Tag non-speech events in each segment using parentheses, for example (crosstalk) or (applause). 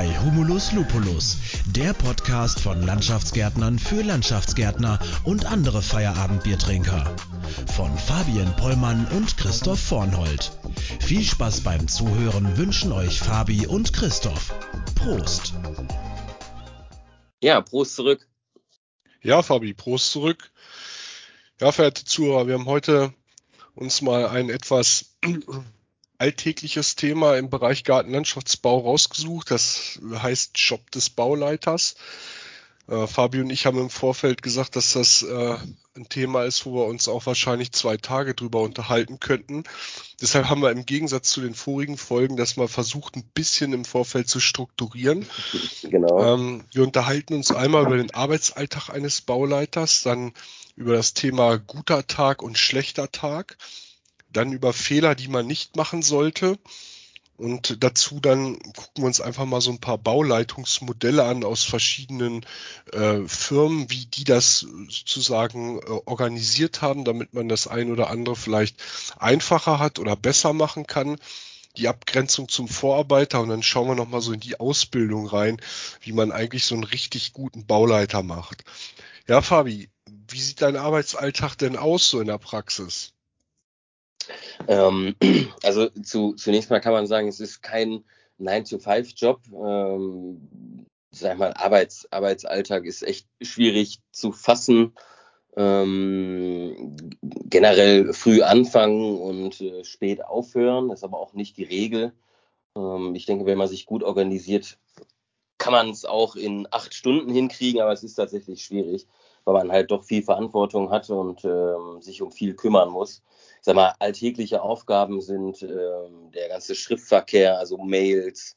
bei Humulus Lupulus, der Podcast von Landschaftsgärtnern für Landschaftsgärtner und andere Feierabendbiertrinker. Von Fabian Pollmann und Christoph Vornhold. Viel Spaß beim Zuhören wünschen euch Fabi und Christoph. Prost! Ja, Prost zurück. Ja, Fabi, Prost zurück. Ja, verehrte Zuhörer, wir haben heute uns mal ein etwas alltägliches Thema im Bereich Gartenlandschaftsbau rausgesucht. Das heißt Job des Bauleiters. Äh, Fabio und ich haben im Vorfeld gesagt, dass das äh, ein Thema ist, wo wir uns auch wahrscheinlich zwei Tage drüber unterhalten könnten. Deshalb haben wir im Gegensatz zu den vorigen Folgen das mal versucht, ein bisschen im Vorfeld zu strukturieren. (laughs) Genau. Ähm, wir unterhalten uns einmal über den Arbeitsalltag eines Bauleiters, dann über das Thema guter Tag und schlechter Tag, dann über Fehler, die man nicht machen sollte. Und dazu dann gucken wir uns einfach mal so ein paar Bauleitungsmodelle an aus verschiedenen äh, Firmen, wie die das sozusagen äh, organisiert haben, damit man das ein oder andere vielleicht einfacher hat oder besser machen kann. Die Abgrenzung zum Vorarbeiter und dann schauen wir nochmal so in die Ausbildung rein, wie man eigentlich so einen richtig guten Bauleiter macht. Ja, Fabi, wie sieht dein Arbeitsalltag denn aus so in der Praxis? Ähm, (clears throat) also zu, zunächst mal kann man sagen, es ist kein 9-to-5-Job. Ähm, sag mal, Arbeits, Arbeitsalltag ist echt schwierig zu fassen. Ähm, generell früh anfangen und äh, spät aufhören, ist aber auch nicht die Regel. Ähm, ich denke, wenn man sich gut organisiert, kann man es auch in acht Stunden hinkriegen, aber es ist tatsächlich schwierig weil man halt doch viel Verantwortung hat und ähm, sich um viel kümmern muss. Sag mal, alltägliche Aufgaben sind ähm, der ganze Schriftverkehr, also Mails,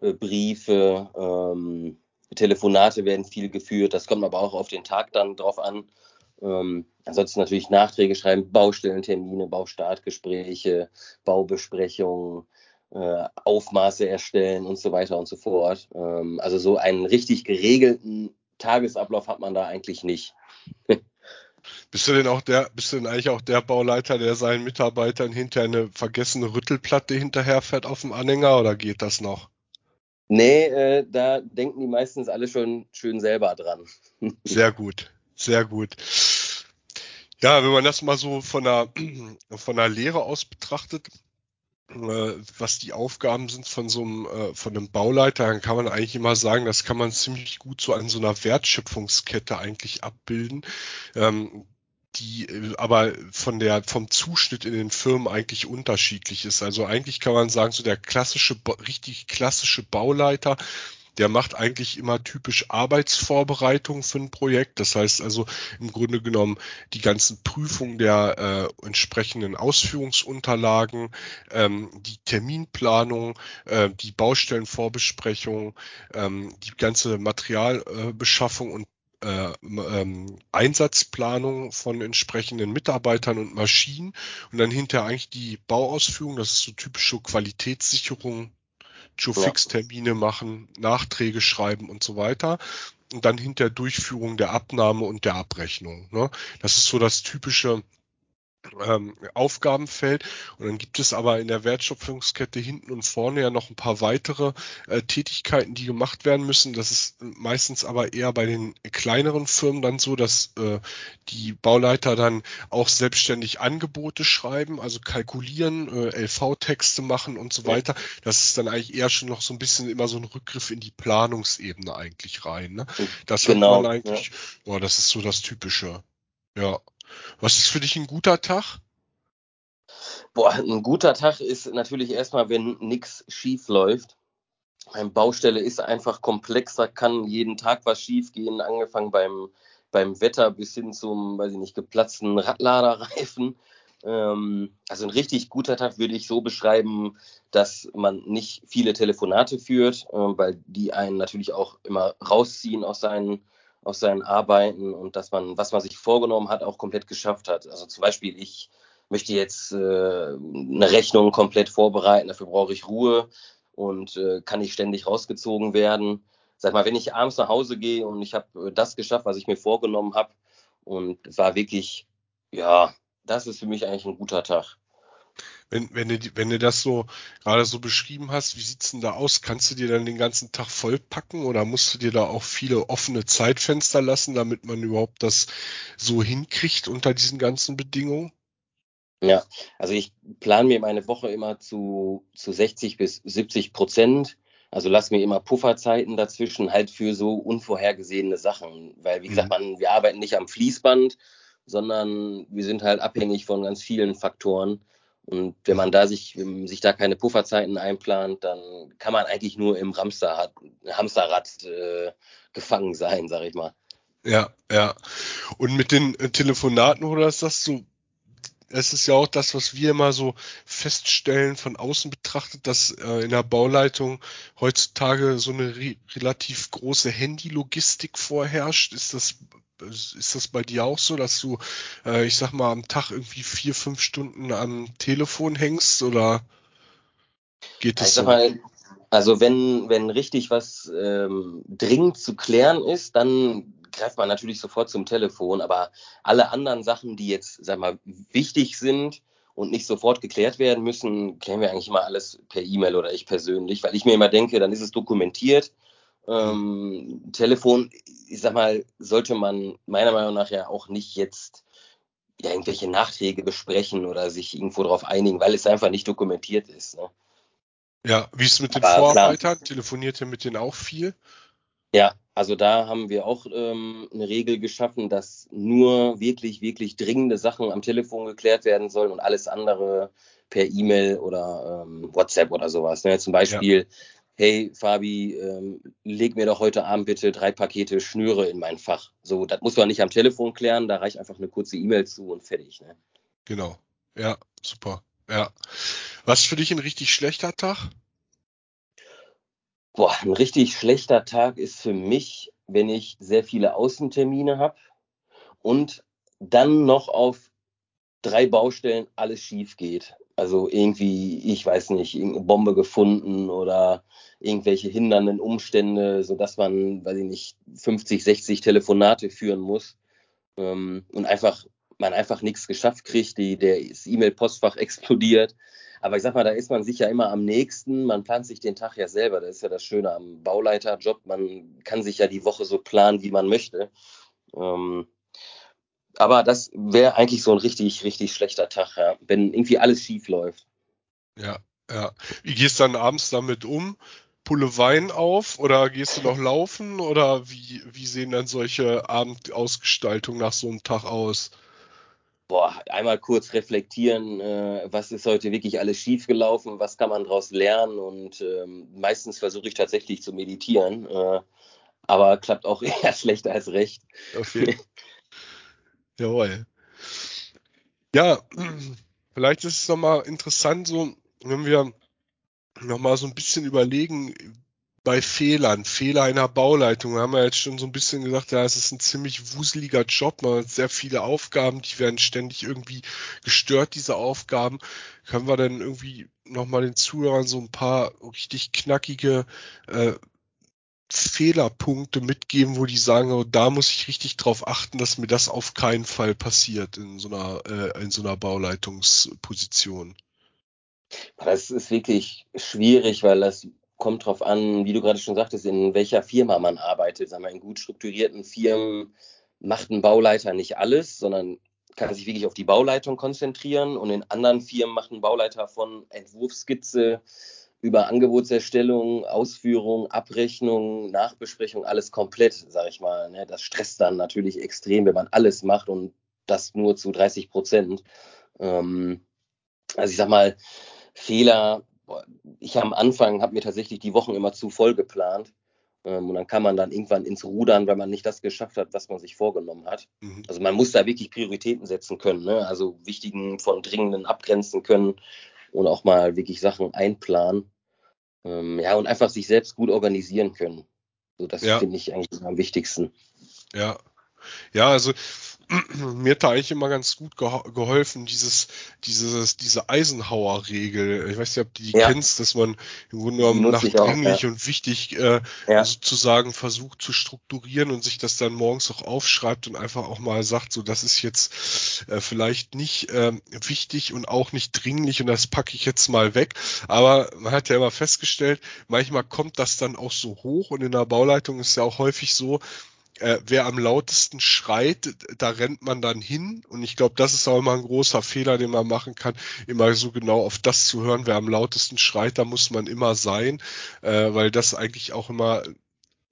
äh, Briefe, ähm, Telefonate werden viel geführt. Das kommt aber auch auf den Tag dann drauf an. Ähm, ansonsten natürlich Nachträge schreiben, Baustellentermine, Baustartgespräche, Baubesprechungen, äh, Aufmaße erstellen und so weiter und so fort. Ähm, also so einen richtig geregelten Tagesablauf hat man da eigentlich nicht. (laughs) Bist du denn auch der, bist du denn eigentlich auch der Bauleiter, der seinen Mitarbeitern hinter eine vergessene Rüttelplatte hinterherfährt auf dem Anhänger oder geht das noch? Nee, äh, da denken die meistens alle schon schön selber dran. (laughs) Sehr gut, sehr gut. Ja, wenn man das mal so von der, (clears throat) von der Lehre aus betrachtet, äh, was die Aufgaben sind von so einem, äh, von einem Bauleiter, dann kann man eigentlich immer sagen, das kann man ziemlich gut so an so einer Wertschöpfungskette eigentlich abbilden. Ähm, die äh, aber von der vom Zuschnitt in den Firmen eigentlich unterschiedlich ist. Also eigentlich kann man sagen, so der klassische richtig klassische Bauleiter, der macht eigentlich immer typisch Arbeitsvorbereitung für ein Projekt. Das heißt also im Grunde genommen die ganzen Prüfungen der äh, entsprechenden Ausführungsunterlagen, ähm, die Terminplanung, äh, die Baustellenvorbesprechung, ähm, die ganze Materialbeschaffung und äh, ähm, Einsatzplanung von entsprechenden Mitarbeitern und Maschinen und dann hinterher eigentlich die Bauausführung, das ist so typische Qualitätssicherung Joe-Fix-Termine machen, Nachträge schreiben und so weiter. Und dann hinter Durchführung der Abnahme und der Abrechnung. Ne? Das ist so das typische ähm, Aufgabenfeld. Und dann gibt es aber in der Wertschöpfungskette hinten und vorne ja noch ein paar weitere äh, Tätigkeiten, die gemacht werden müssen. Das ist meistens aber eher bei den kleineren Firmen dann so, dass äh, die Bauleiter dann auch selbstständig Angebote schreiben, also kalkulieren, äh, LV-Texte machen und so weiter. Das ist dann eigentlich eher schon noch so ein bisschen immer so ein Rückgriff in die Planungsebene eigentlich rein. Ne? Das genau, hat man eigentlich, ja. boah, das ist so das Typische. Ja. Was ist für dich ein guter Tag? Boah, ein guter Tag ist natürlich erstmal, wenn nichts schief läuft. Eine Baustelle ist einfach komplexer, kann jeden Tag was schief gehen, angefangen beim, beim Wetter bis hin zum, weiß ich nicht, geplatzten Radladerreifen. Ähm, also ein richtig guter Tag würde ich so beschreiben, dass man nicht viele Telefonate führt, äh, weil die einen natürlich auch immer rausziehen aus seinen aus seinen Arbeiten und dass man, was man sich vorgenommen hat, auch komplett geschafft hat. Also zum Beispiel, ich möchte jetzt äh, eine Rechnung komplett vorbereiten, dafür brauche ich Ruhe und äh, kann nicht ständig rausgezogen werden. Sag mal, wenn ich abends nach Hause gehe und ich habe äh, das geschafft, was ich mir vorgenommen habe und war wirklich, ja, das ist für mich eigentlich ein guter Tag. Wenn, wenn, du, wenn du das so gerade so beschrieben hast, wie sieht's denn da aus? Kannst du dir dann den ganzen Tag vollpacken oder musst du dir da auch viele offene Zeitfenster lassen, damit man überhaupt das so hinkriegt unter diesen ganzen Bedingungen? Ja, also ich plane mir meine Woche immer zu, zu 60 bis 70 Prozent. Also lass mir immer Pufferzeiten dazwischen halt für so unvorhergesehene Sachen. Weil, wie gesagt, mhm. man, wir arbeiten nicht am Fließband, sondern wir sind halt abhängig von ganz vielen Faktoren. Und wenn man da sich, sich da keine Pufferzeiten einplant, dann kann man eigentlich nur im Hamsterrad, Hamsterrad äh, gefangen sein, sag ich mal. Ja, ja. Und mit den äh, Telefonaten oder ist das so es ist ja auch das, was wir immer so feststellen von außen betrachtet, dass äh, in der Bauleitung heutzutage so eine re relativ große Handylogistik vorherrscht. Ist das ist das bei dir auch so, dass du, äh, ich sag mal, am Tag irgendwie vier, fünf Stunden am Telefon hängst oder geht das so? Mal, also wenn, wenn richtig was ähm, dringend zu klären ist, dann greift man natürlich sofort zum Telefon, aber alle anderen Sachen, die jetzt, sag mal, wichtig sind und nicht sofort geklärt werden müssen, klären wir eigentlich immer alles per E-Mail oder ich persönlich, weil ich mir immer denke, dann ist es dokumentiert. Ähm, Telefon, ich sag mal, sollte man meiner Meinung nach ja auch nicht jetzt ja, irgendwelche Nachträge besprechen oder sich irgendwo darauf einigen, weil es einfach nicht dokumentiert ist. Ne? Ja, wie ist es mit den Aber Vorarbeitern? Klar. Telefoniert ihr mit denen auch viel? Ja, also da haben wir auch ähm, eine Regel geschaffen, dass nur wirklich, wirklich dringende Sachen am Telefon geklärt werden sollen und alles andere per E-Mail oder ähm, WhatsApp oder sowas. Ne? Zum Beispiel, ja. hey Fabi, ähm, leg mir doch heute Abend bitte drei Pakete Schnüre in mein Fach. So, das muss man nicht am Telefon klären, da reicht einfach eine kurze E-Mail zu und fertig. Ne? Genau. Ja, super. Ja. Was für dich ein richtig schlechter Tag? Boah, ein richtig schlechter Tag ist für mich, wenn ich sehr viele Außentermine habe und dann noch auf drei Baustellen alles schief geht. Also irgendwie, ich weiß nicht, irgendeine Bombe gefunden oder irgendwelche hindernden Umstände, sodass man, weiß ich nicht, 50, 60 Telefonate führen muss ähm, und einfach man einfach nichts geschafft kriegt, die, der, E-Mail-Postfach (laughs) explodiert aber ich sag mal, da ist man sich ja immer am nächsten. Man plant sich den Tag ja selber. Das ist ja das Schöne am Bauleiterjob. Man kann sich ja die Woche so planen, wie man möchte. Ähm, aber das wäre eigentlich so ein richtig, richtig schlechter Tag, ja, wenn irgendwie alles schief läuft. Ja, ja. Wie gehst du dann abends damit um? Pulle Wein auf oder gehst du noch laufen oder wie, wie sehen dann solche Abendausgestaltungen nach so einem Tag aus? Boah, einmal kurz reflektieren, äh, was ist heute wirklich alles schiefgelaufen, was kann man daraus lernen und ähm, meistens versuche ich tatsächlich zu meditieren, äh, aber klappt auch (laughs) eher schlechter als recht. Okay. (laughs) Jawohl. Ja, vielleicht ist es nochmal interessant, so, wenn wir nochmal so ein bisschen überlegen, bei Fehlern, Fehler einer Bauleitung, haben wir jetzt schon so ein bisschen gesagt, ja, es ist ein ziemlich wuseliger Job, man hat sehr viele Aufgaben, die werden ständig irgendwie gestört, diese Aufgaben. Können wir dann irgendwie nochmal den Zuhörern so ein paar richtig knackige äh, Fehlerpunkte mitgeben, wo die sagen, oh, da muss ich richtig drauf achten, dass mir das auf keinen Fall passiert in so einer, äh, in so einer Bauleitungsposition? Das ist wirklich schwierig, weil das kommt drauf an, wie du gerade schon sagtest, in welcher Firma man arbeitet. Sagen wir, in gut strukturierten Firmen macht ein Bauleiter nicht alles, sondern kann sich wirklich auf die Bauleitung konzentrieren. Und in anderen Firmen macht ein Bauleiter von Entwurfsskizze über Angebotserstellung, Ausführung, Abrechnung, Nachbesprechung, alles komplett, sage ich mal. Ne? Das stresst dann natürlich extrem, wenn man alles macht und das nur zu 30 Prozent. Ähm, also ich sag mal, Fehler ich am Anfang habe mir tatsächlich die Wochen immer zu voll geplant. Ähm, und dann kann man dann irgendwann ins Rudern, weil man nicht das geschafft hat, was man sich vorgenommen hat. Mhm. Also man muss da wirklich Prioritäten setzen können, ne? also wichtigen von dringenden abgrenzen können und auch mal wirklich Sachen einplanen. Ähm, ja, und einfach sich selbst gut organisieren können. So, das ja. finde ich eigentlich am wichtigsten. Ja. Ja, also (clears throat) mir hat da eigentlich immer ganz gut geholfen, dieses, dieses, diese Eisenhower-Regel. Ich weiß nicht, ob du die ja. kennst, dass man im Grunde genommen nach dringlich ja. und wichtig äh, ja. sozusagen versucht zu strukturieren und sich das dann morgens auch aufschreibt und einfach auch mal sagt, so das ist jetzt äh, vielleicht nicht äh, wichtig und auch nicht dringlich und das packe ich jetzt mal weg. Aber man hat ja immer festgestellt, manchmal kommt das dann auch so hoch und in der Bauleitung ist ja auch häufig so, äh, wer am lautesten schreit, da rennt man dann hin. Und ich glaube, das ist auch immer ein großer Fehler, den man machen kann, immer so genau auf das zu hören, wer am lautesten schreit, da muss man immer sein, äh, weil das eigentlich auch immer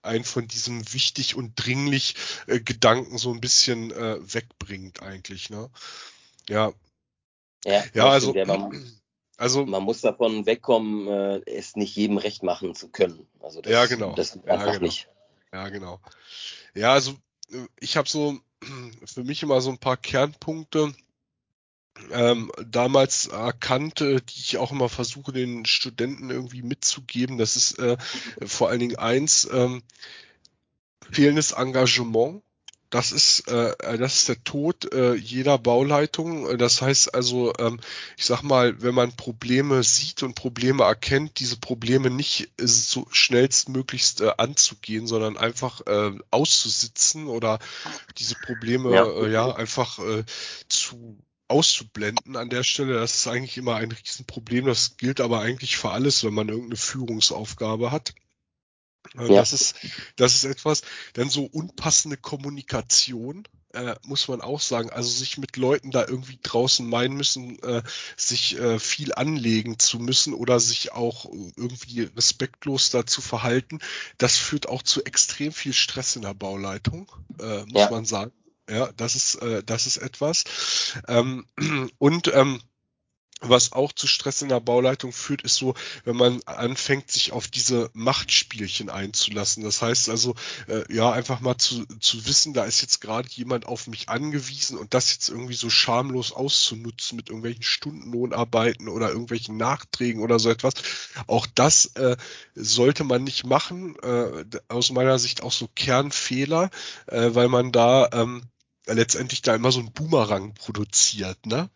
ein von diesem wichtig und dringlich äh, Gedanken so ein bisschen äh, wegbringt eigentlich. Ne? Ja. Ja, ja also. Man, (clears throat) also man muss davon wegkommen, äh, es nicht jedem recht machen zu können. Also das, ja, genau. das einfach ja, genau. nicht. Ja, genau. Ja, also ich habe so (clears throat) für mich immer so ein paar Kernpunkte ähm, damals erkannt, die ich auch immer versuche, den Studenten irgendwie mitzugeben. Das ist äh, vor allen Dingen eins, ähm, fehlendes Engagement. Das ist, äh, das ist der Tod äh, jeder Bauleitung. Das heißt also, ähm, ich sag mal, wenn man Probleme sieht und Probleme erkennt, diese Probleme nicht äh, so schnellstmöglichst äh, anzugehen, sondern einfach äh, auszusitzen oder diese Probleme ja, äh, ja einfach äh, zu auszublenden an der Stelle. Das ist eigentlich immer ein Riesenproblem. Das gilt aber eigentlich für alles, wenn man irgendeine Führungsaufgabe hat. Ja. Das ist, das ist etwas, dann so unpassende Kommunikation, äh, muss man auch sagen. Also sich mit Leuten da irgendwie draußen meinen müssen, äh, sich äh, viel anlegen zu müssen oder sich auch irgendwie respektlos dazu verhalten, das führt auch zu extrem viel Stress in der Bauleitung, äh, muss ja. man sagen. Ja, das ist, äh, das ist etwas. Ähm, (clears throat) und ähm, was auch zu Stress in der Bauleitung führt, ist so, wenn man anfängt, sich auf diese Machtspielchen einzulassen. Das heißt also, äh, ja, einfach mal zu, zu wissen, da ist jetzt gerade jemand auf mich angewiesen und das jetzt irgendwie so schamlos auszunutzen mit irgendwelchen Stundenlohnarbeiten oder irgendwelchen Nachträgen oder so etwas. Auch das äh, sollte man nicht machen. Äh, aus meiner Sicht auch so Kernfehler, äh, weil man da ähm, letztendlich da immer so ein Boomerang produziert, ne?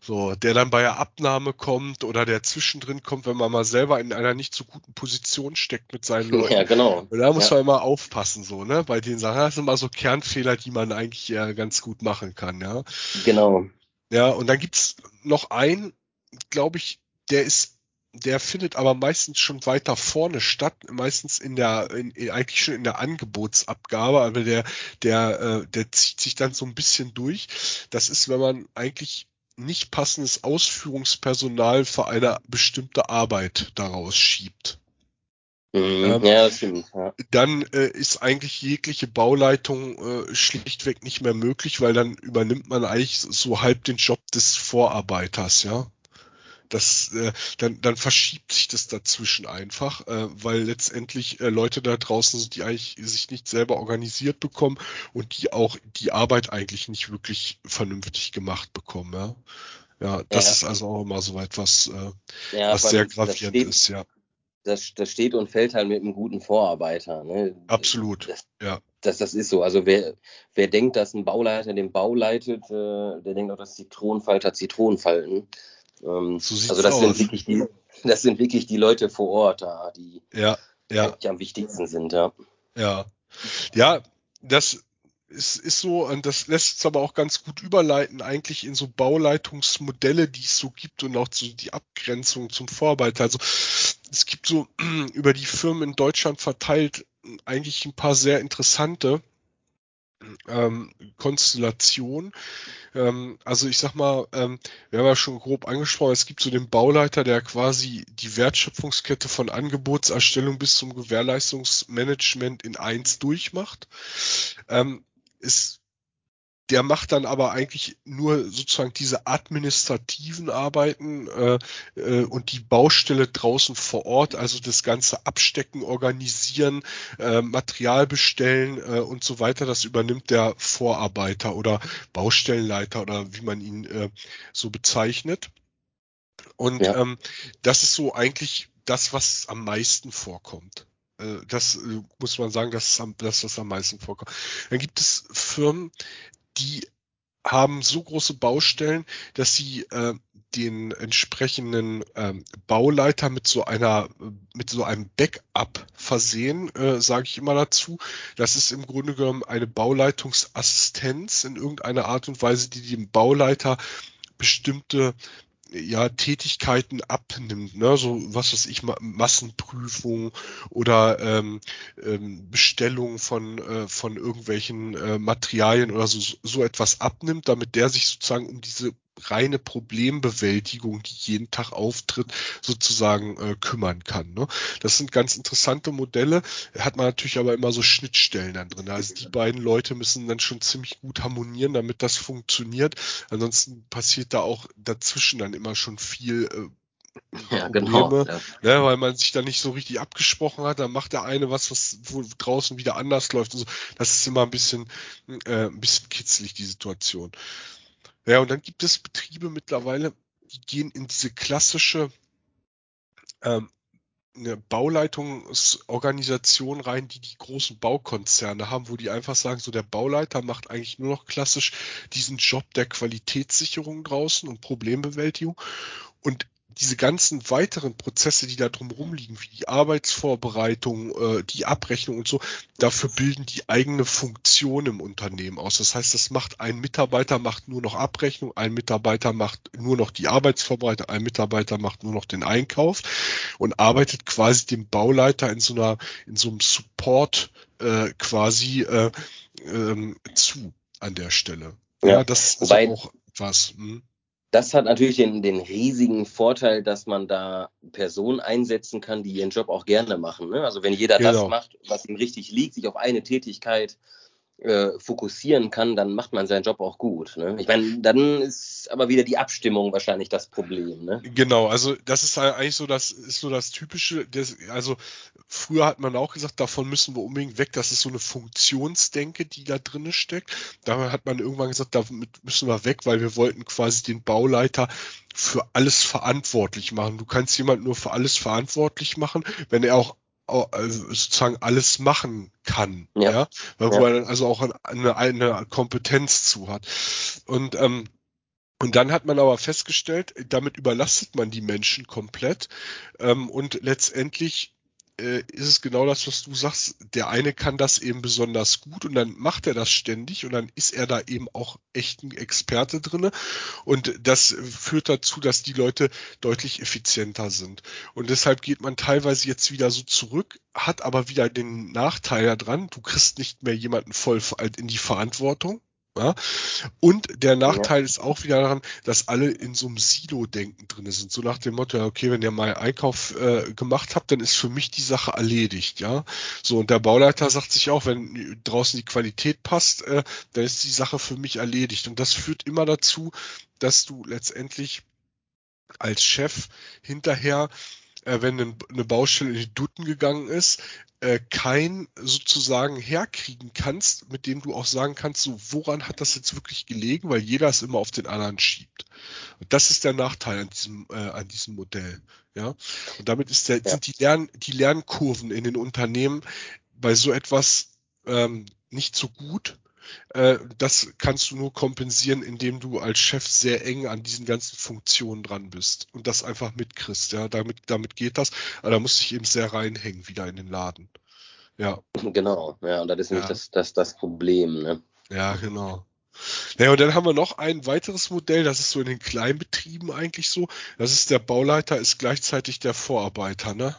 So, der dann bei der Abnahme kommt oder der zwischendrin kommt, wenn man mal selber in einer nicht so guten Position steckt mit seinen (laughs) Leuten. Ja, genau. Und da muss ja. man immer aufpassen, so, ne? Bei den Sachen, das sind immer so Kernfehler, die man eigentlich ja ganz gut machen kann, ja. Genau. Ja, und dann gibt's noch einen, glaube ich, der ist der findet aber meistens schon weiter vorne statt, meistens in der, in, eigentlich schon in der Angebotsabgabe, aber der, der, äh, der zieht sich dann so ein bisschen durch. Das ist, wenn man eigentlich nicht passendes Ausführungspersonal für eine bestimmte Arbeit daraus schiebt. Mhm, ähm, ja, das stimmt. Ja. Dann äh, ist eigentlich jegliche Bauleitung äh, schlichtweg nicht mehr möglich, weil dann übernimmt man eigentlich so halb den Job des Vorarbeiters, ja. Das, äh, dann, dann verschiebt sich das dazwischen einfach, äh, weil letztendlich äh, Leute da draußen sind, die eigentlich sich nicht selber organisiert bekommen und die auch die Arbeit eigentlich nicht wirklich vernünftig gemacht bekommen. Ja, ja das ja. ist also auch immer so etwas, äh, ja, was sehr gravierend steht, ist, ja. Das, das steht und fällt halt mit einem guten Vorarbeiter. Ne? Absolut, das, ja. Das, das ist so. Also wer, wer denkt, dass ein Bauleiter den Bau leitet, äh, der denkt auch, dass Zitronenfalter Zitronen falten. Ähm, so also das aus. sind wirklich die, das sind wirklich die Leute vor Ort da, die ja, ja. am wichtigsten sind, ja. Ja. Ja, das ist, ist so, und das lässt es aber auch ganz gut überleiten, eigentlich in so Bauleitungsmodelle, die es so gibt und auch so die Abgrenzung zum Vorarbeiter. Also es gibt so (clears throat) über die Firmen in Deutschland verteilt eigentlich ein paar sehr interessante ähm, Konstellation. Ähm, also ich sag mal, ähm, wir haben ja schon grob angesprochen, es gibt so den Bauleiter, der quasi die Wertschöpfungskette von Angebotserstellung bis zum Gewährleistungsmanagement in eins durchmacht. Ähm, ist der macht dann aber eigentlich nur sozusagen diese administrativen Arbeiten äh, äh, und die Baustelle draußen vor Ort, also das ganze Abstecken, organisieren, äh, Material bestellen äh, und so weiter, das übernimmt der Vorarbeiter oder Baustellenleiter oder wie man ihn äh, so bezeichnet. Und ja. ähm, das ist so eigentlich das, was am meisten vorkommt. Äh, das äh, muss man sagen, das ist das, was am meisten vorkommt. Dann gibt es Firmen, die haben so große Baustellen, dass sie äh, den entsprechenden ähm, Bauleiter mit so einer mit so einem Backup versehen, äh, sage ich immer dazu. Das ist im Grunde genommen eine Bauleitungsassistenz in irgendeiner Art und Weise, die dem Bauleiter bestimmte ja, Tätigkeiten abnimmt, ne? so was weiß ich, Massenprüfung oder ähm, ähm, Bestellung von, äh, von irgendwelchen äh, Materialien oder so, so etwas abnimmt, damit der sich sozusagen um diese reine Problembewältigung, die jeden Tag auftritt, sozusagen äh, kümmern kann. Ne? Das sind ganz interessante Modelle, hat man natürlich aber immer so Schnittstellen dann drin. Also die beiden Leute müssen dann schon ziemlich gut harmonieren, damit das funktioniert. Ansonsten passiert da auch dazwischen dann immer schon viel äh, ja, genau, Probleme, genau, ja. ne, weil man sich da nicht so richtig abgesprochen hat, dann macht der eine was, was wo draußen wieder anders läuft und so. Das ist immer ein bisschen, äh, ein bisschen kitzlig, die Situation. Ja, und dann gibt es Betriebe mittlerweile, die gehen in diese klassische ähm, Bauleitungsorganisation rein, die die großen Baukonzerne haben, wo die einfach sagen, so der Bauleiter macht eigentlich nur noch klassisch diesen Job der Qualitätssicherung draußen und Problembewältigung. Und diese ganzen weiteren Prozesse, die da drumherum liegen, wie die Arbeitsvorbereitung, äh, die Abrechnung und so, dafür bilden die eigene Funktion im Unternehmen aus. Das heißt, das macht ein Mitarbeiter macht nur noch Abrechnung, ein Mitarbeiter macht nur noch die Arbeitsvorbereitung, ein Mitarbeiter macht nur noch den Einkauf und arbeitet quasi dem Bauleiter in so einer, in so einem Support äh, quasi äh, ähm, zu an der Stelle. Ja, ja das ist auch was. Hm das hat natürlich den, den riesigen Vorteil, dass man da Personen einsetzen kann, die ihren Job auch gerne machen. Ne? Also wenn jeder genau. das macht, was ihm richtig liegt, sich auf eine Tätigkeit äh, fokussieren kann, dann macht man seinen Job auch gut. Ne? Ich meine, dann ist aber wieder die Abstimmung wahrscheinlich das Problem. Ne? Genau, also das ist eigentlich so das ist so das typische. Das, also früher hat man auch gesagt, davon müssen wir unbedingt weg. Das ist so eine Funktionsdenke, die da drinne steckt. Da hat man irgendwann gesagt, damit müssen wir weg, weil wir wollten quasi den Bauleiter für alles verantwortlich machen. Du kannst jemand nur für alles verantwortlich machen, wenn er auch sozusagen alles machen kann, ja, ja? Weil, ja. er dann also auch eine, eine Kompetenz zu hat. Und ähm, und dann hat man aber festgestellt, damit überlastet man die Menschen komplett ähm, und letztendlich äh, ist es genau das, was du sagst. Der eine kann das eben besonders gut und dann macht er das ständig und dann ist er da eben auch echt ein Experte drinne und das führt dazu, dass die Leute deutlich effizienter sind. Und deshalb geht man teilweise jetzt wieder so zurück, hat aber wieder den Nachteil daran, du kriegst nicht mehr jemanden voll in die Verantwortung, ja? Und der Nachteil ja. ist auch wieder daran, dass alle in so einem Silo-Denken drin sind. So nach dem Motto, okay, wenn ihr mal Einkauf äh, gemacht habt, dann ist für mich die Sache erledigt, ja. So, und der Bauleiter sagt sich auch, wenn draußen die Qualität passt, äh, dann ist die Sache für mich erledigt. Und das führt immer dazu, dass du letztendlich als Chef hinterher äh, wenn eine Baustelle in die Dutten gegangen ist, äh, kein sozusagen herkriegen kannst, mit dem du auch sagen kannst, so woran hat das jetzt wirklich gelegen, weil jeder es immer auf den anderen schiebt. Und das ist der Nachteil an diesem, äh, an diesem Modell. Ja. Und damit ist der, ja. sind die, Lern, die Lernkurven in den Unternehmen bei so etwas ähm, nicht so gut, äh, das kannst du nur kompensieren, indem du als Chef sehr eng an diesen ganzen Funktionen dran bist und das einfach mitkriegst. Ja, damit, damit geht das. Aber da musst du dich eben sehr reinhängen wieder in den Laden. Ja. Genau, ja, und das ist ja. nicht das, das, das Problem, ne? Ja, genau. Ja, und dann haben wir noch ein weiteres Modell, das ist so in den Kleinbetrieben eigentlich so. Das ist der Bauleiter, ist gleichzeitig der Vorarbeiter, ne?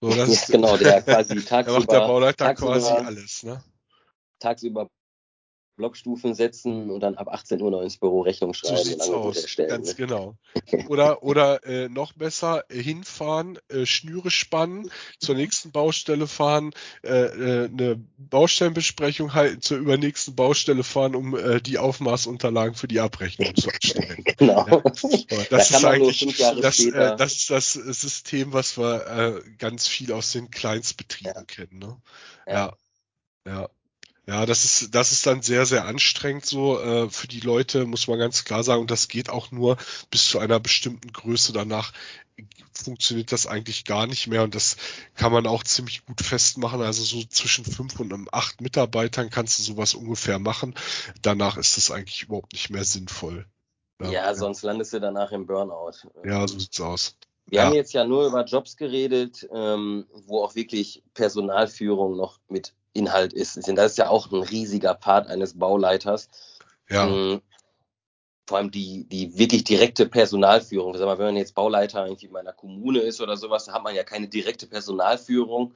So, das (laughs) ja, ist, genau, der (laughs) quasi tagsüber. Da macht der Bauleiter tagsüber, quasi alles, ne? Tagsüber Blockstufen setzen und dann ab 18 Uhr noch ins Büro Rechnung schreiben so Angebot erstellen. Ganz ne? genau. (laughs) Oder, oder äh, noch besser äh, hinfahren, äh, Schnüre spannen, zur nächsten Baustelle fahren, äh, äh, eine Baustellenbesprechung halten, zur übernächsten Baustelle fahren, um äh, die Aufmaßunterlagen für die Abrechnung zu erstellen. (laughs) genau. Ja. (laughs) Das, da ist eigentlich das, das ist das System, was wir ganz viel aus den Kleinstbetrieben ja. kennen. Ne? ja. ja. ja. Ja, das ist, das ist dann sehr, sehr anstrengend so äh, für die Leute, muss man ganz klar sagen. Und das geht auch nur bis zu einer bestimmten Größe. Danach funktioniert das eigentlich gar nicht mehr und das kann man auch ziemlich gut festmachen. Also so zwischen fünf und acht Mitarbeitern kannst du sowas ungefähr machen. Danach ist das eigentlich überhaupt nicht mehr sinnvoll. Ja, ja. sonst landest du danach im Burnout. Ja, so sieht's aus. Wir ja. haben jetzt ja nur über Jobs geredet, ähm, wo auch wirklich Personalführung noch mit Inhalt ist. Das ist ja auch ein riesiger Part eines Bauleiters. Ja. Ähm, vor allem die, die wirklich direkte Personalführung. Sag mal, wenn man jetzt Bauleiter irgendwie in einer Kommune ist oder sowas, da hat man ja keine direkte Personalführung.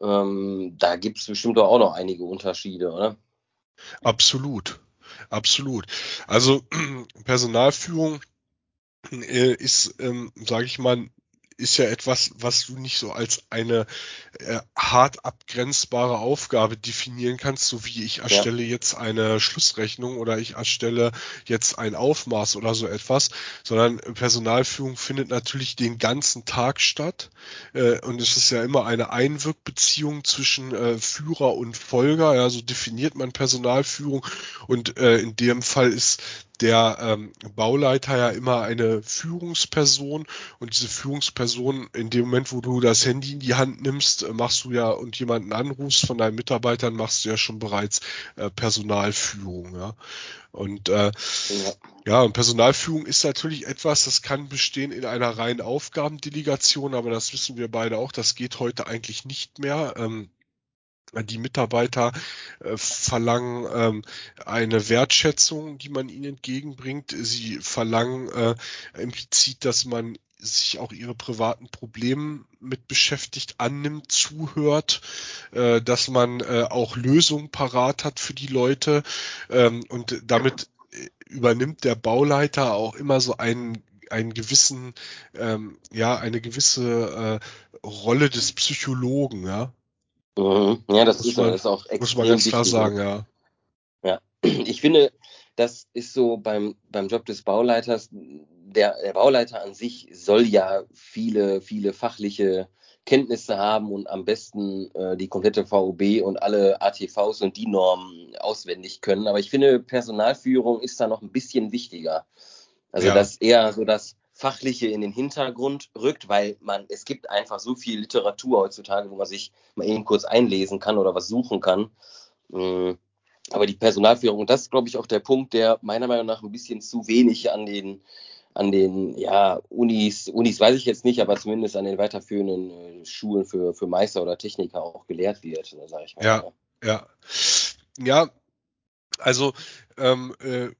Ähm, da gibt es bestimmt auch noch einige Unterschiede, oder? Absolut. Absolut. Also (clears throat) Personalführung äh, ist, ähm, sage ich mal, ist ja etwas, was du nicht so als eine äh, hart abgrenzbare Aufgabe definieren kannst, so wie ich erstelle ja. jetzt eine Schlussrechnung oder ich erstelle jetzt ein Aufmaß oder so etwas, sondern Personalführung findet natürlich den ganzen Tag statt. Äh, und es ist ja immer eine Einwirkbeziehung zwischen äh, Führer und Folger, ja, so definiert man Personalführung. Und in dem Fall ist der ähm, Bauleiter ja immer eine Führungsperson. Und diese Führungsperson in dem Moment, wo du das Handy in die Hand nimmst, machst du ja und jemanden anrufst von deinen Mitarbeitern, machst du ja schon bereits äh, Personalführung, ja. Und äh, ja. ja, und Personalführung ist natürlich etwas, das kann bestehen in einer reinen Aufgabendelegation, aber das wissen wir beide auch, das geht heute eigentlich nicht mehr. Ähm, die Mitarbeiter äh, verlangen ähm, eine Wertschätzung, die man ihnen entgegenbringt. Sie verlangen äh, implizit, dass man sich auch ihre privaten Probleme mit beschäftigt, annimmt, zuhört, äh, dass man äh, auch Lösungen parat hat für die Leute ähm, und damit äh, übernimmt der Bauleiter auch immer so einen einen gewissen, ähm, ja, eine gewisse äh, Rolle des Psychologen, ja. Mhm. Ja, das muss ist, man, das ist auch extrem Muss man ganz klar wichtig. sagen, ja. Ja, (clears throat) ich finde, das ist so beim, beim Job des Bauleiters, der, der Bauleiter an sich soll ja viele, viele fachliche Kenntnisse haben und am besten äh, die komplette VOB und alle ATVs und die Normen auswendig können. Aber ich finde, Personalführung ist da noch ein bisschen wichtiger. Also, ja. dass eher so das Fachliche in den Hintergrund rückt, weil man, es gibt einfach so viel Literatur heutzutage, wo man sich mal eben kurz einlesen kann oder was suchen kann. Mm, aber die Personalführung, das ist, glaube ich, auch der Punkt, der meiner Meinung nach ein bisschen zu wenig an den, an den ja, Unis, Unis weiß ich jetzt nicht, aber zumindest an den weiterführenden äh, Schulen für, für Meister oder Techniker auch gelehrt wird, sage ich mal. Ja, ja. Ja, also ähm, äh,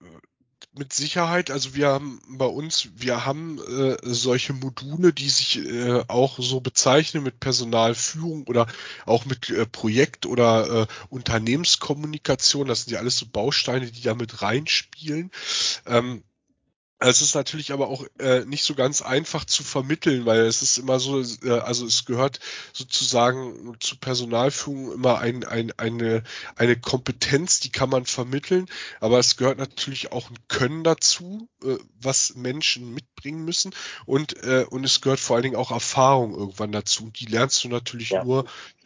mit Sicherheit. Also wir haben bei uns, wir haben äh, solche Module, die sich äh, auch so bezeichnen mit Personalführung oder auch mit äh, Projekt- oder äh, Unternehmenskommunikation. Das sind ja alles so Bausteine, die da mit reinspielen. Ähm, es ist natürlich aber auch äh, nicht so ganz einfach zu vermitteln, weil es ist immer so, äh, also es gehört sozusagen zu Personalführung immer ein, ein, eine, eine Kompetenz, die kann man vermitteln, aber es gehört natürlich auch ein Können dazu, äh, was Menschen mitbringen müssen und, äh, und es gehört vor allen Dingen auch Erfahrung irgendwann dazu. Die lernst du natürlich ja. nur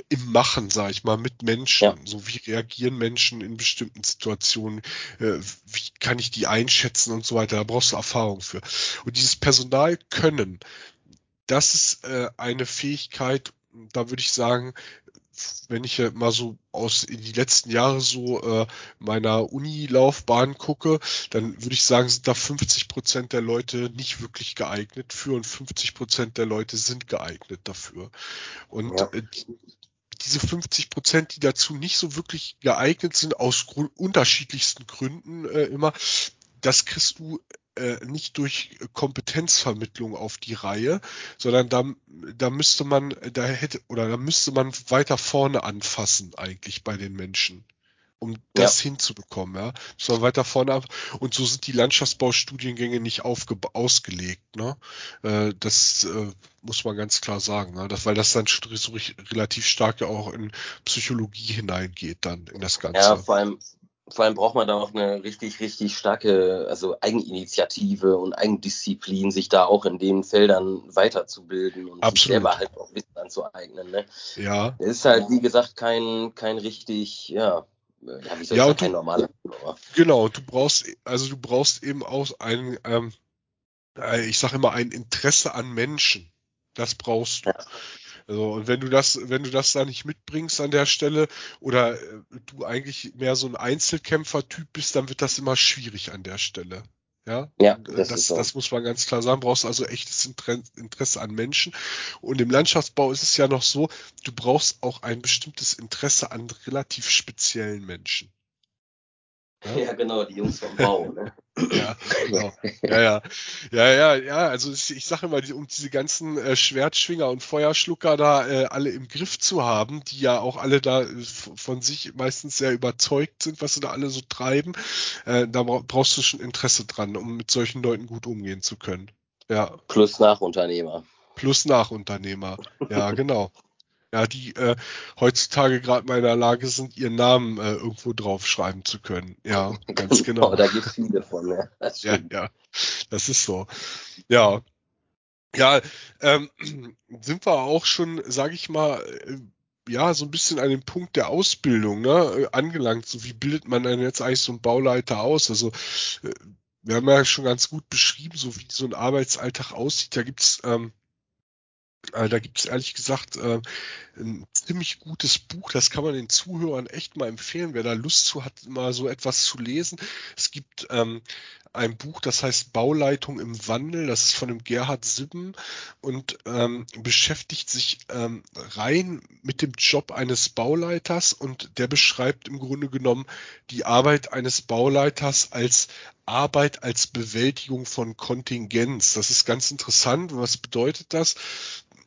im Machen, sag ich mal, mit Menschen. Ja. So wie reagieren Menschen in bestimmten Situationen, äh, wie kann ich die einschätzen und so weiter. Da brauchst du Erfahrung für. Und dieses Personal können, das ist äh, eine Fähigkeit, da würde ich sagen, wenn ich mal so aus in die letzten Jahre so äh, meiner Uni-Laufbahn gucke, dann würde ich sagen, sind da 50 Prozent der Leute nicht wirklich geeignet für und 50 Prozent der Leute sind geeignet dafür. Und ja. äh, diese 50 Prozent, die dazu nicht so wirklich geeignet sind, aus unterschiedlichsten Gründen äh, immer, das kriegst du äh, nicht durch Kompetenzvermittlung auf die Reihe, sondern da, da müsste man, da hätte, oder da müsste man weiter vorne anfassen eigentlich bei den Menschen, um das ja. hinzubekommen, ja. So weiter vorne ab. Und so sind die Landschaftsbaustudiengänge nicht aufge ausgelegt, ne? Äh, das äh, muss man ganz klar sagen, ne? das, weil das dann so relativ stark ja auch in Psychologie hineingeht dann in das Ganze. Ja, vor allem vor allem braucht man da auch eine richtig, richtig starke, also Eigeninitiative und Eigendisziplin, sich da auch in den Feldern weiterzubilden und Absolut. sich selber halt auch Wissen anzueignen. Ne? Ja. Es ist halt, wie gesagt, kein, kein richtig, ja, ja, wie soll ja, ich kein normaler Genau, du brauchst, also du brauchst eben auch einen, ähm, äh, ich sage immer, ein Interesse an Menschen. Das brauchst du. Also, und wenn du das, wenn du das da nicht mitbringst an der Stelle oder äh, du eigentlich mehr so ein Einzelkämpfer-Typ bist, dann wird das immer schwierig an der Stelle. Ja, ja äh, das, das, so. das, muss man ganz klar sagen. Brauchst also echtes Interesse an Menschen. Und im Landschaftsbau ist es ja noch so, du brauchst auch ein bestimmtes Interesse an relativ speziellen Menschen. (laughs) Ja, genau, die Jungs vom Bau. Ne? ja, genau. Ja, ja. Ja, ja, ja. Also ich sage immer, um diese ganzen äh, Schwertschwinger und Feuerschlucker da äh, alle im Griff zu haben, die ja auch alle da äh, von sich meistens sehr überzeugt sind, was sie da alle so treiben, äh, da brauchst du schon Interesse dran, um mit solchen Leuten gut umgehen zu können. Ja. Plus Nachunternehmer. Plus Nachunternehmer. Ja, (laughs) genau ja, die äh, heutzutage gerade mal in der Lage sind, ihren Namen äh, irgendwo draufschreiben zu können. Ja, (laughs) ganz genau. oh, da gibt es viele von, ja. (laughs) Das ja, ja, das ist so. Ja. Ja, ähm, (clears throat) sind wir auch schon, sage ich mal, äh, ja, so ein bisschen an dem Punkt der Ausbildung ne, angelangt. So wie bildet man denn jetzt eigentlich so einen Bauleiter aus? Also äh, wir haben ja schon ganz gut beschrieben, so wie so ein Arbeitsalltag aussieht. Da gibt's ähm, äh, da gibt es ehrlich gesagt äh, ein ziemlich gutes Buch, das kann man den Zuhörern echt mal empfehlen, wer da Lust zu hat, mal so etwas zu lesen. Es gibt ähm, ein Buch, das heißt Bauleitung im Wandel, das ist von dem Gerhard Sibben und ähm, beschäftigt sich ähm, rein mit dem Job eines Bauleiters und der beschreibt im Grunde genommen die Arbeit eines Bauleiters als Arbeit als Bewältigung von Kontingenz. Das ist ganz interessant. Was bedeutet das?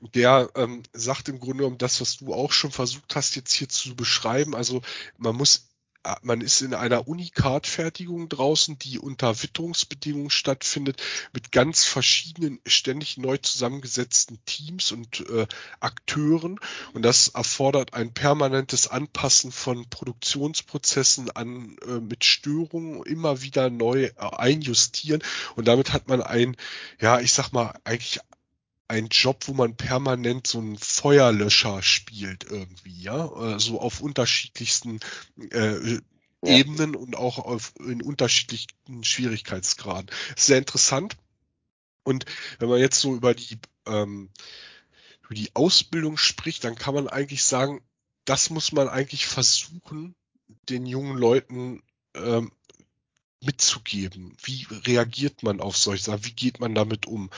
Der ähm, sagt im Grunde genommen das, was du auch schon versucht hast, jetzt hier zu beschreiben. Also man muss äh, man ist in einer Unikat-Fertigung draußen, die unter Witterungsbedingungen stattfindet, mit ganz verschiedenen, ständig neu zusammengesetzten Teams und äh, Akteuren. Und das erfordert ein permanentes Anpassen von Produktionsprozessen an äh, mit Störungen, immer wieder neu äh, einjustieren. Und damit hat man ein, ja, ich sag mal, eigentlich ein Job, wo man permanent so einen Feuerlöscher spielt irgendwie, ja, äh, so auf unterschiedlichsten äh, ja. Ebenen und auch auf, in unterschiedlichen Schwierigkeitsgraden. Sehr interessant. Und wenn man jetzt so über die ähm, über die Ausbildung spricht, dann kann man eigentlich sagen, das muss man eigentlich versuchen, den jungen Leuten ähm, mitzugeben. Wie reagiert man auf solche Sachen? Wie geht man damit um?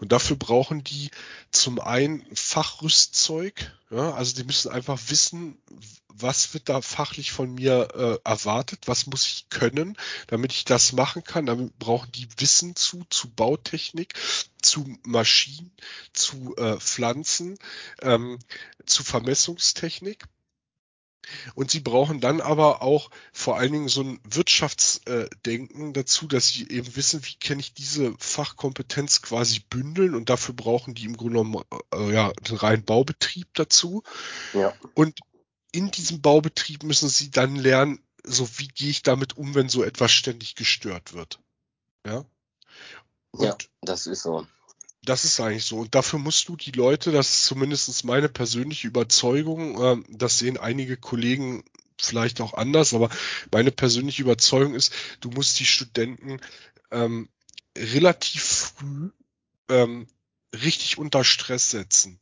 Und dafür brauchen die zum einen Fachrüstzeug. Ja, also die müssen einfach wissen, was wird da fachlich von mir äh, erwartet? Was muss ich können, damit ich das machen kann? Damit brauchen die Wissen zu, zu Bautechnik, zu Maschinen, zu äh, Pflanzen, ähm, zu Vermessungstechnik. Und sie brauchen dann aber auch vor allen Dingen so ein Wirtschaftsdenken dazu, dass sie eben wissen, wie kann ich diese Fachkompetenz quasi bündeln und dafür brauchen die im Grunde genommen äh, ja, einen reinen Baubetrieb dazu. Ja. Und in diesem Baubetrieb müssen sie dann lernen, so wie gehe ich damit um, wenn so etwas ständig gestört wird. Ja. Und ja, das ist so. Das ist eigentlich so. Und dafür musst du die Leute, das ist zumindest meine persönliche Überzeugung, äh, das sehen einige Kollegen vielleicht auch anders, aber meine persönliche Überzeugung ist, du musst die Studenten ähm, relativ früh ähm, richtig unter Stress setzen.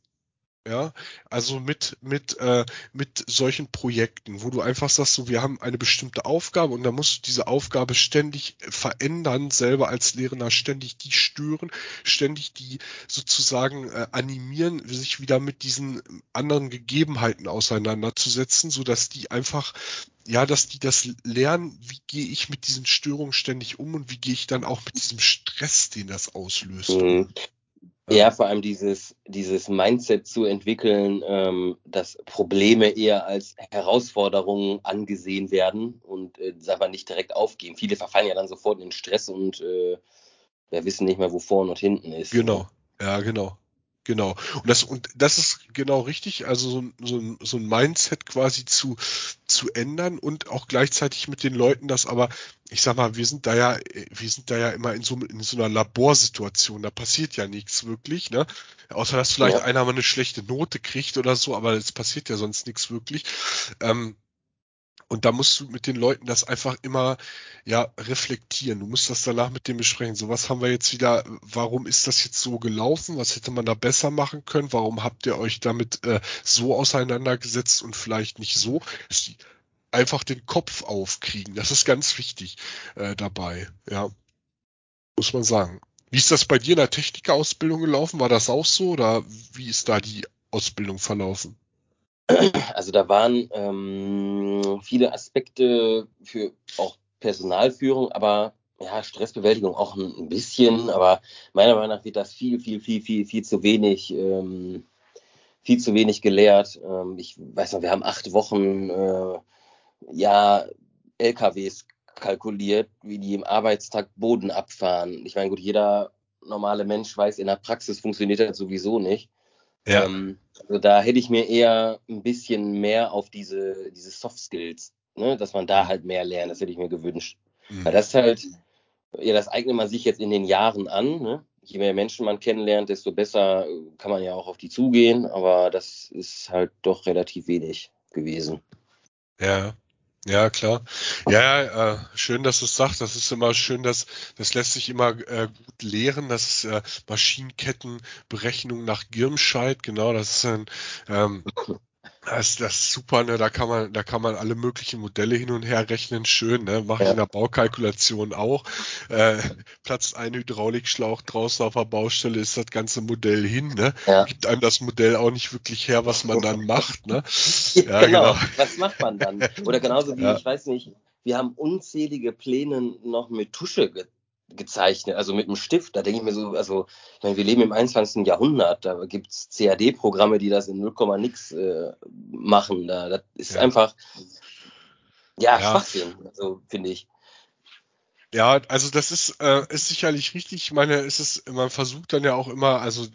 Ja, also mit, mit, äh, mit solchen Projekten, wo du einfach sagst, so, wir haben eine bestimmte Aufgabe und dann musst du diese Aufgabe ständig verändern, selber als Lehrender ständig die stören, ständig die sozusagen äh, animieren, sich wieder mit diesen anderen Gegebenheiten auseinanderzusetzen, so dass die einfach ja, dass die das lernen, wie gehe ich mit diesen Störungen ständig um und wie gehe ich dann auch mit diesem Stress, den das auslöst. Mhm. Ja, vor allem dieses, dieses Mindset zu entwickeln, ähm, dass Probleme eher als Herausforderungen angesehen werden und äh, aber nicht direkt aufgeben. Viele verfallen ja dann sofort in Stress und äh, ja, wissen nicht mehr, wo vorne und hinten ist. Genau, ja, genau. Genau. Und das, und das ist genau richtig, also so, so, so ein Mindset quasi zu, zu ändern und auch gleichzeitig mit den Leuten das aber, ich sag mal, wir sind da ja, wir sind da ja immer in so, in so einer Laborsituation, da passiert ja nichts wirklich, ne? Außer dass vielleicht ja. einer mal eine schlechte Note kriegt oder so, aber es passiert ja sonst nichts wirklich. Ähm, Und da musst du mit den Leuten das einfach immer ja reflektieren. Du musst das danach mit dem besprechen. So, was haben wir jetzt wieder, warum ist das jetzt so gelaufen? Was hätte man da besser machen können? Warum habt ihr euch damit äh, so auseinandergesetzt und vielleicht nicht so? Einfach den Kopf aufkriegen. Das ist ganz wichtig äh, dabei, ja. Muss man sagen. Wie ist das bei dir in der Technikerausbildung gelaufen? War das auch so oder wie ist da die Ausbildung verlaufen? Also da waren ähm, viele Aspekte für auch Personalführung, aber ja, Stressbewältigung auch ein, bisschen, aber meiner Meinung nach wird das viel, viel, viel, viel, viel zu wenig, ähm, viel zu wenig gelehrt. Ähm, ich weiß noch, wir haben acht Wochen äh, ja LKWs kalkuliert, wie die im Arbeitstag Boden abfahren. Ich meine, gut, jeder normale Mensch weiß, in der Praxis funktioniert das sowieso nicht. Ja. Ähm, also da hätte ich mir eher ein bisschen mehr auf diese, diese Soft Skills, ne, dass man da mhm. halt mehr lernt, das hätte ich mir gewünscht. Mhm. Weil das halt, ja, das eignet man sich jetzt in den Jahren an, ne? Je mehr Menschen man kennenlernt, desto besser kann man ja auch auf die zugehen, aber das ist halt doch relativ wenig gewesen. Ja, ja, klar. Ja, äh, schön, dass du es sagst. Das ist immer schön, dass das lässt sich immer äh, gut lehren. Das ist äh, Maschinenkettenberechnung nach Girmscheid. Genau, das ist ein ähm, das, ist, das ist super, ne? Da kann man, da kann man alle möglichen Modelle hin und her rechnen, schön, ne? Mache ich in der Baukalkulation auch. Äh, platzt ein Hydraulikschlauch draußen auf der Baustelle, ist das ganze Modell hin, ne? Ja. Gibt einem das Modell auch nicht wirklich her, was man dann macht, ne? (laughs) Ja, genau. genau. Was macht man dann? Oder genauso wie, (laughs) ich weiß nicht, wir haben unzählige Pläne noch mit Tusche gezeichnet, also mit einem Stift. Da denke ich mir so, also ich meine, wir leben im 21. Jahrhundert, da gibt es CAD-Programme, die das in 0, nix äh, machen. Da, das ist ja. einfach ja, ja. Schwachsinn, also finde ich. Ja, also das ist, äh, ist sicherlich richtig. Ich meine, es ist, man versucht dann ja auch immer, also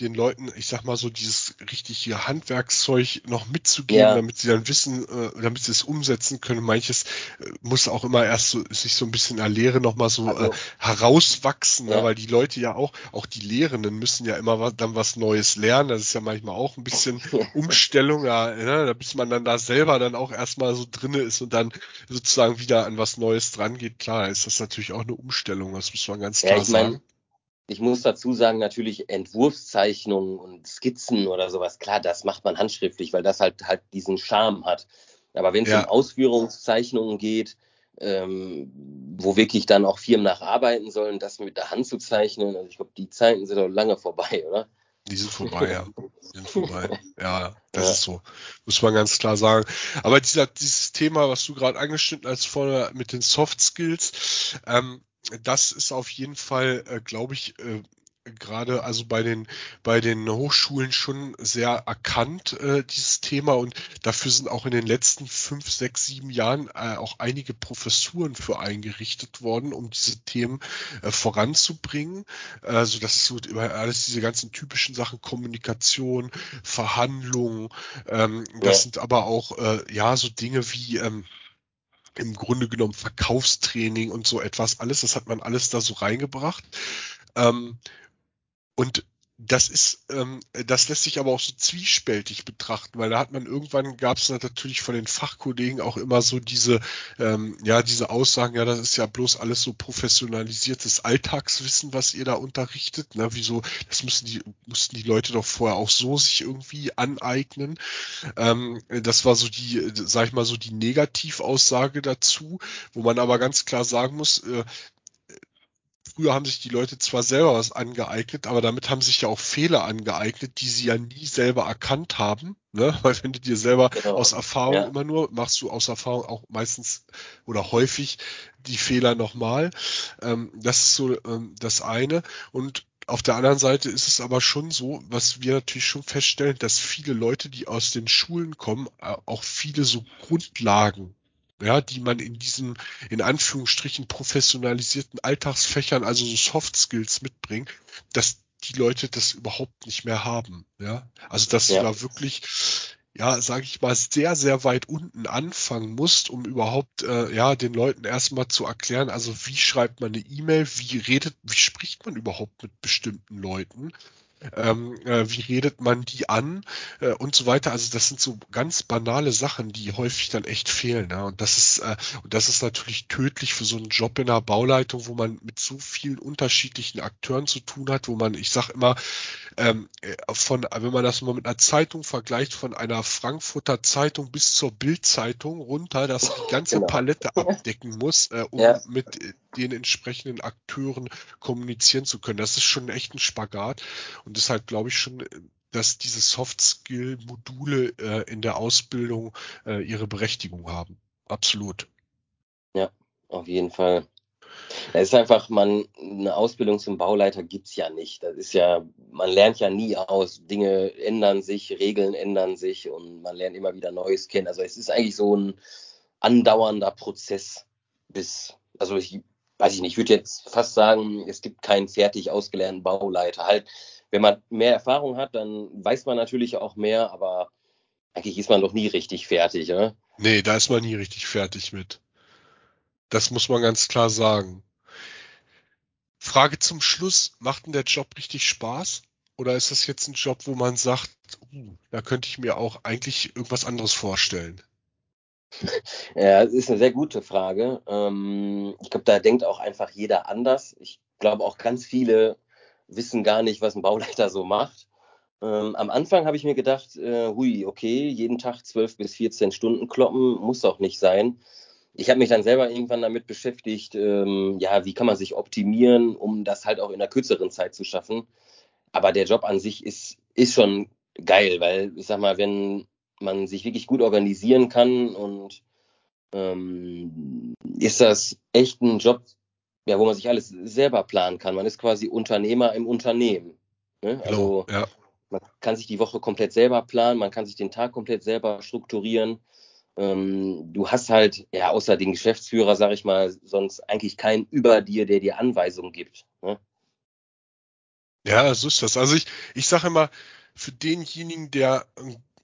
den Leuten, ich sag mal so, dieses richtige Handwerkszeug noch mitzugeben, ja. damit sie dann wissen, äh, damit sie es umsetzen können. Manches äh, muss auch immer erst so, sich so ein bisschen in der Lehre nochmal so also, äh, herauswachsen, ne? ja. weil die Leute ja auch, auch die Lehrenden müssen ja immer was, dann was Neues lernen. Das ist ja manchmal auch ein bisschen (laughs) Umstellung, ja, ne? bis man dann da selber dann auch erstmal so drinne ist und dann sozusagen wieder an was Neues dran geht. Klar, ist das natürlich auch eine Umstellung, das muss man ganz klar ja, ich mein, sagen. Ich muss dazu sagen, natürlich Entwurfszeichnungen und Skizzen oder sowas, klar, das macht man handschriftlich, weil das halt halt diesen Charme hat. Aber wenn es ja. um Ausführungszeichnungen geht, ähm, wo wirklich dann auch Firmen nacharbeiten sollen, das mit der Hand zu zeichnen, also ich glaube, die Zeiten sind doch lange vorbei, oder? Die sind (laughs) vorbei, ja. Die sind vorbei. Ja, das ja. ist so. Muss man ganz klar sagen. Aber dieser, dieses Thema, was du gerade angeschnitten hast vorne mit den Soft Skills, ähm, das ist auf jeden Fall, äh, glaube ich, äh, gerade also bei den bei den Hochschulen schon sehr erkannt äh, dieses Thema. Und dafür sind auch in den letzten fünf sechs sieben Jahren äh, auch einige Professuren für eingerichtet worden um diese Themen äh, voranzubringen. Also das ist so alles diese ganzen typischen Sachen Kommunikation Verhandlungen ähm, das ja. sind aber auch äh, ja so Dinge wie ähm, im Grunde genommen Verkaufstraining und so etwas alles. Das hat man alles da so reingebracht. Ähm, und das ist, ähm, das lässt sich aber auch so zwiespältig betrachten, weil da hat man irgendwann gab es natürlich von den Fachkollegen auch immer so diese, ähm, ja, diese Aussagen, ja, das ist ja bloß alles so professionalisiertes Alltagswissen, was ihr da unterrichtet, ne? Wieso, das müssen die, mussten die Leute doch vorher auch so sich irgendwie aneignen. Ähm, das war so die, sag ich mal, so die Negativaussage dazu, wo man aber ganz klar sagen muss, äh, früher haben sich die Leute zwar selber was angeeignet, aber damit haben sich ja auch Fehler angeeignet, die sie ja nie selber erkannt haben. Ne? (laughs) Weil wenn du dir selber genau. aus Erfahrung ja. immer nur, machst du aus Erfahrung auch meistens oder häufig die Fehler nochmal. Ähm, das ist so ähm, das eine. Und auf der anderen Seite ist es aber schon so, was wir natürlich schon feststellen, dass viele Leute, die aus den Schulen kommen, äh, auch viele so Grundlagen ja, die man in diesen, in Anführungsstrichen, professionalisierten Alltagsfächern, also so Soft Skills mitbringt, dass die Leute das überhaupt nicht mehr haben. Ja, also dass ja. du da wirklich, ja, sage ich mal, sehr, sehr weit unten anfangen musst, um überhaupt, äh, ja, den Leuten erstmal zu erklären, also wie schreibt man eine E-Mail, wie redet, wie spricht man überhaupt mit bestimmten Leuten. Ähm, äh, wie redet man die an äh, und so weiter. Also das sind so ganz banale Sachen, die häufig dann echt fehlen. Ja? Und das ist äh, und das ist natürlich tödlich für so einen Job in der Bauleitung, wo man mit so vielen unterschiedlichen Akteuren zu tun hat, wo man, ich sag immer, ähm, äh, von, wenn man das mal mit einer Zeitung vergleicht, von einer Frankfurter Zeitung bis zur Bildzeitung runter, dass die ganze genau. Palette abdecken muss, äh, um ja. mit den entsprechenden Akteuren kommunizieren zu können. Das ist schon echt ein Spagat und deshalb glaube ich schon, dass diese Soft-Skill-Module äh, in der Ausbildung äh, ihre Berechtigung haben. Absolut. Ja, auf jeden Fall. Es ist einfach, man, eine Ausbildung zum Bauleiter gibt's ja nicht. Das ist ja, man lernt ja nie aus. Dinge ändern sich, Regeln ändern sich und man lernt immer wieder Neues kennen. Also es ist eigentlich so ein andauernder Prozess bis, also ich weiß ich nicht, ich würde jetzt fast sagen, es gibt keinen fertig ausgelernten Bauleiter. Halt, wenn man mehr Erfahrung hat, dann weiß man natürlich auch mehr, aber eigentlich ist man doch nie richtig fertig, oder? Nee, da ist man nie richtig fertig mit. Das muss man ganz klar sagen. Frage zum Schluss, macht denn der Job richtig Spaß? Oder ist das jetzt ein Job, wo man sagt, uh, da könnte ich mir auch eigentlich irgendwas anderes vorstellen? (laughs) Ja, das ist eine sehr gute Frage. Ähm, ich glaube, da denkt auch einfach jeder anders. Ich glaube auch ganz viele wissen gar nicht, was ein Bauleiter so macht. Ähm, am Anfang habe ich mir gedacht, äh, hui, okay, jeden Tag 12 bis 14 Stunden kloppen, muss auch nicht sein. Ich habe mich dann selber irgendwann damit beschäftigt, ähm, ja, wie kann man sich optimieren, um das halt auch in einer kürzeren Zeit zu schaffen. Aber der Job an sich ist, ist schon geil, weil ich sag mal, wenn man sich wirklich gut organisieren kann und ähm, ist das echt ein Job, ja, wo man sich alles selber planen kann. Man ist quasi Unternehmer im Unternehmen. Ne? Also ja. man kann sich die Woche komplett selber planen, man kann sich den Tag komplett selber strukturieren. Ähm, du hast halt, ja, außer den Geschäftsführer, sag ich mal, sonst eigentlich keinen über dir, der dir Anweisungen gibt. Ne? Ja, so ist das. Also ich, ich sage immer, für denjenigen, der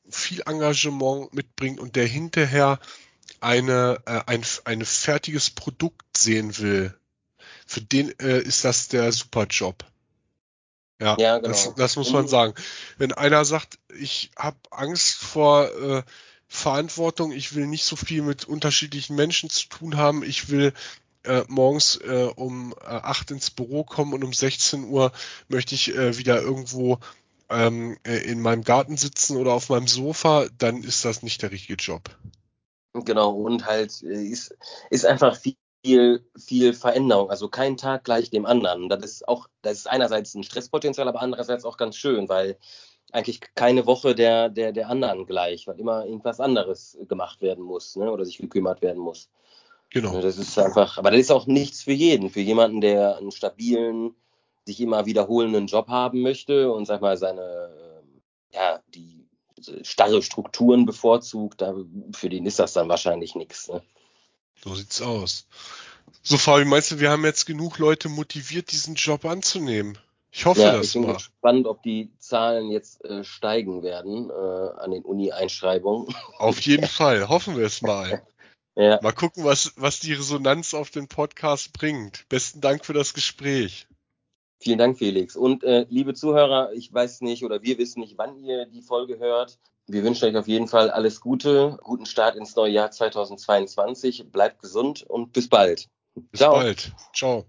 viel Engagement mitbringt und der hinterher eine, äh, ein, ein fertiges Produkt sehen will, für den äh, ist das der Superjob. Ja, ja genau. das, das muss man sagen. Wenn einer sagt, ich habe Angst vor äh, Verantwortung, ich will nicht so viel mit unterschiedlichen Menschen zu tun haben, ich will äh, morgens äh, um äh, 8 ins Büro kommen und um 16 Uhr möchte ich äh, wieder irgendwo ähm, äh, in meinem Garten sitzen oder auf meinem Sofa, dann ist das nicht der richtige Job. Genau, und halt äh, ist, ist einfach viel, viel Veränderung. Also kein Tag gleich dem anderen. Das ist auch, das ist einerseits ein Stresspotenzial, aber andererseits auch ganz schön, weil eigentlich keine Woche der, der, der anderen gleich, weil immer irgendwas anderes gemacht werden muss, ne? Oder sich gekümmert werden muss. Genau. Das ist einfach, aber das ist auch nichts für jeden. Für jemanden, der einen stabilen, sich immer wiederholenden Job haben möchte und sag mal seine, ja, die starre Strukturen bevorzugt, da, für den ist das dann wahrscheinlich nichts. Ne? So sieht's aus. So, Fabi, meinst du, wir haben jetzt genug Leute motiviert, diesen Job anzunehmen? Ich hoffe ja, das ich bin mal. gespannt, ob die Zahlen jetzt äh, steigen werden äh, an den Uni-Einschreibungen. Auf jeden (laughs) Fall, hoffen wir es mal. (laughs) ja. Mal gucken, was, was die Resonanz auf den Podcast bringt. Besten Dank für das Gespräch. Vielen Dank, Felix. Und äh, liebe Zuhörer, ich weiß nicht oder wir wissen nicht, wann ihr die Folge hört. Wir wünschen euch auf jeden Fall alles Gute, guten Start ins neue Jahr 2022. Bleibt gesund und bis bald. Bis Ciao. bald. Ciao.